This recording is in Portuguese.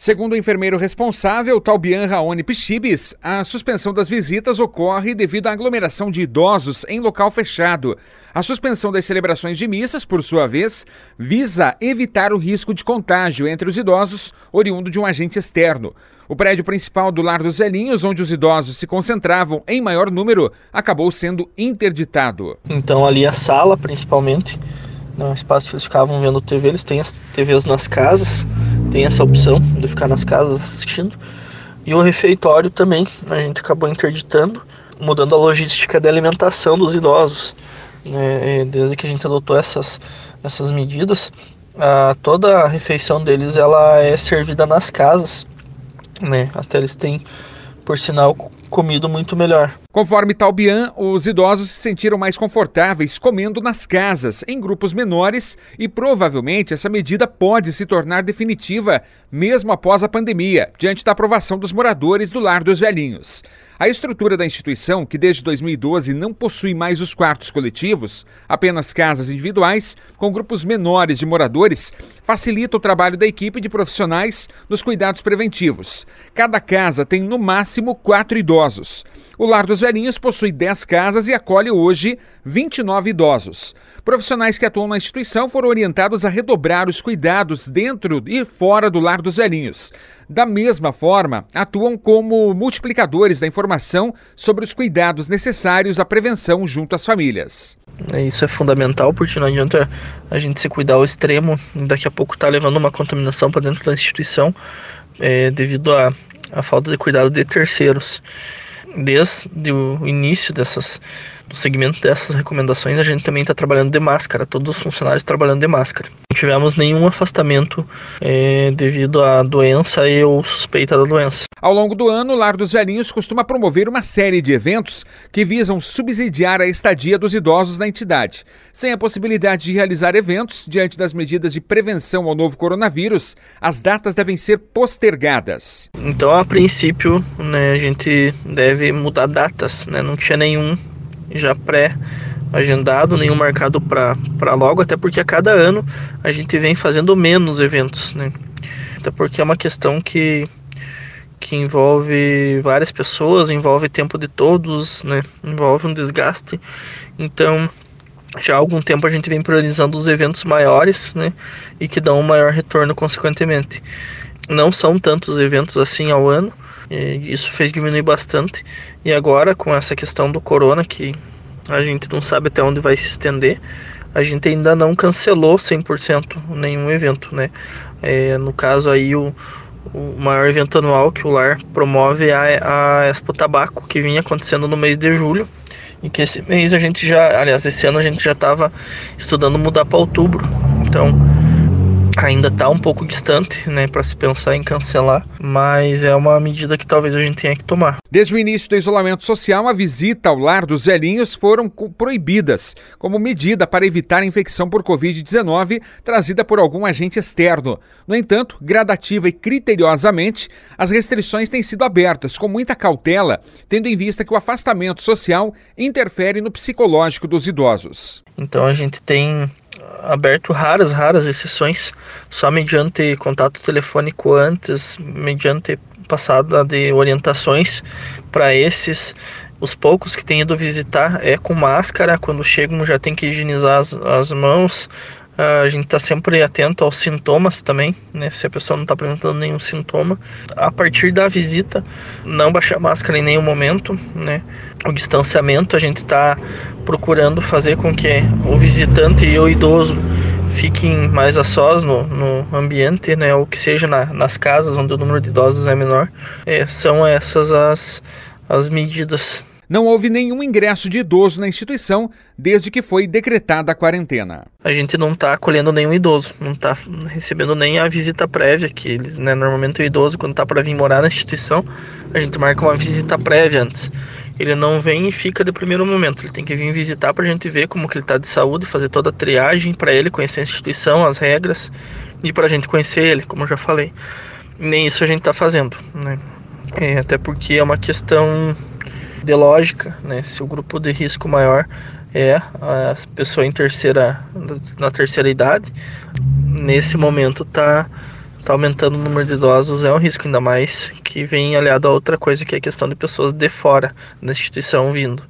Segundo o enfermeiro responsável, Talbian Raoni Pichibis, a suspensão das visitas ocorre devido à aglomeração de idosos em local fechado. A suspensão das celebrações de missas, por sua vez, visa evitar o risco de contágio entre os idosos, oriundo de um agente externo. O prédio principal do Lar dos Velhinhos, onde os idosos se concentravam em maior número, acabou sendo interditado. Então, ali a sala, principalmente, no espaço que eles ficavam vendo TV, eles têm as TVs nas casas, tem essa opção de ficar nas casas assistindo. E o refeitório também, a gente acabou interditando, mudando a logística da alimentação dos idosos. Né? Desde que a gente adotou essas, essas medidas, a, toda a refeição deles ela é servida nas casas. Né? Até eles têm, por sinal, comido muito melhor. Conforme Talbian, os idosos se sentiram mais confortáveis comendo nas casas, em grupos menores, e provavelmente essa medida pode se tornar definitiva mesmo após a pandemia, diante da aprovação dos moradores do Lar dos Velhinhos. A estrutura da instituição, que desde 2012 não possui mais os quartos coletivos, apenas casas individuais, com grupos menores de moradores, facilita o trabalho da equipe de profissionais nos cuidados preventivos. Cada casa tem no máximo quatro idosos. O Lar dos Velhinhos possui 10 casas e acolhe hoje 29 idosos. Profissionais que atuam na instituição foram orientados a redobrar os cuidados dentro e fora do Lar dos Velhinhos. Da mesma forma, atuam como multiplicadores da informação sobre os cuidados necessários à prevenção junto às famílias. É, isso é fundamental porque não adianta a gente se cuidar ao extremo, daqui a pouco tá levando uma contaminação para dentro da instituição é, devido à falta de cuidado de terceiros desde o início dessas do segmento dessas recomendações, a gente também está trabalhando de máscara, todos os funcionários trabalhando de máscara. Não tivemos nenhum afastamento é, devido à doença e ou suspeita da doença. Ao longo do ano, o Lar dos Velhinhos costuma promover uma série de eventos que visam subsidiar a estadia dos idosos na entidade. Sem a possibilidade de realizar eventos, diante das medidas de prevenção ao novo coronavírus, as datas devem ser postergadas. Então, a princípio, né, a gente deve mudar datas, né? não tinha nenhum já pré-agendado, nenhum marcado para logo, até porque a cada ano a gente vem fazendo menos eventos, né? Até porque é uma questão que, que envolve várias pessoas, envolve tempo de todos, né? Envolve um desgaste. Então, já há algum tempo a gente vem priorizando os eventos maiores, né? E que dão um maior retorno consequentemente. Não são tantos eventos assim ao ano, isso fez diminuir bastante. E agora, com essa questão do corona, que a gente não sabe até onde vai se estender, a gente ainda não cancelou 100% nenhum evento, né? É, no caso aí, o, o maior evento anual que o LAR promove é a, a Expo Tabaco, que vinha acontecendo no mês de julho. E que esse mês a gente já, aliás, esse ano a gente já estava estudando mudar para outubro. Então, ainda está um pouco distante, né, para se pensar em cancelar, mas é uma medida que talvez a gente tenha que tomar. Desde o início do isolamento social, a visita ao lar dos velhinhos foram proibidas, como medida para evitar a infecção por Covid-19 trazida por algum agente externo. No entanto, gradativa e criteriosamente, as restrições têm sido abertas com muita cautela, tendo em vista que o afastamento social interfere no psicológico dos idosos. Então a gente tem aberto raras, raras exceções, só mediante contato telefônico antes, mediante passada de orientações para esses. Os poucos que têm ido visitar é com máscara, quando chegam já tem que higienizar as, as mãos, a gente está sempre atento aos sintomas também, né? Se a pessoa não está apresentando nenhum sintoma. A partir da visita, não baixar a máscara em nenhum momento, né? O distanciamento, a gente está procurando fazer com que o visitante e o idoso fiquem mais a sós no, no ambiente, né? Ou que seja na, nas casas onde o número de idosos é menor. É, são essas as, as medidas não houve nenhum ingresso de idoso na instituição desde que foi decretada a quarentena. A gente não está acolhendo nenhum idoso, não está recebendo nem a visita prévia, que né, normalmente o idoso, quando está para vir morar na instituição, a gente marca uma visita prévia antes. Ele não vem e fica de primeiro momento, ele tem que vir visitar para a gente ver como que ele está de saúde, fazer toda a triagem para ele conhecer a instituição, as regras e para a gente conhecer ele, como eu já falei. Nem isso a gente está fazendo, né? É, até porque é uma questão de lógica, né? Se o grupo de risco maior é a pessoa em terceira na terceira idade, nesse momento tá tá aumentando o número de idosos é um risco, ainda mais que vem aliado a outra coisa que é a questão de pessoas de fora da instituição vindo.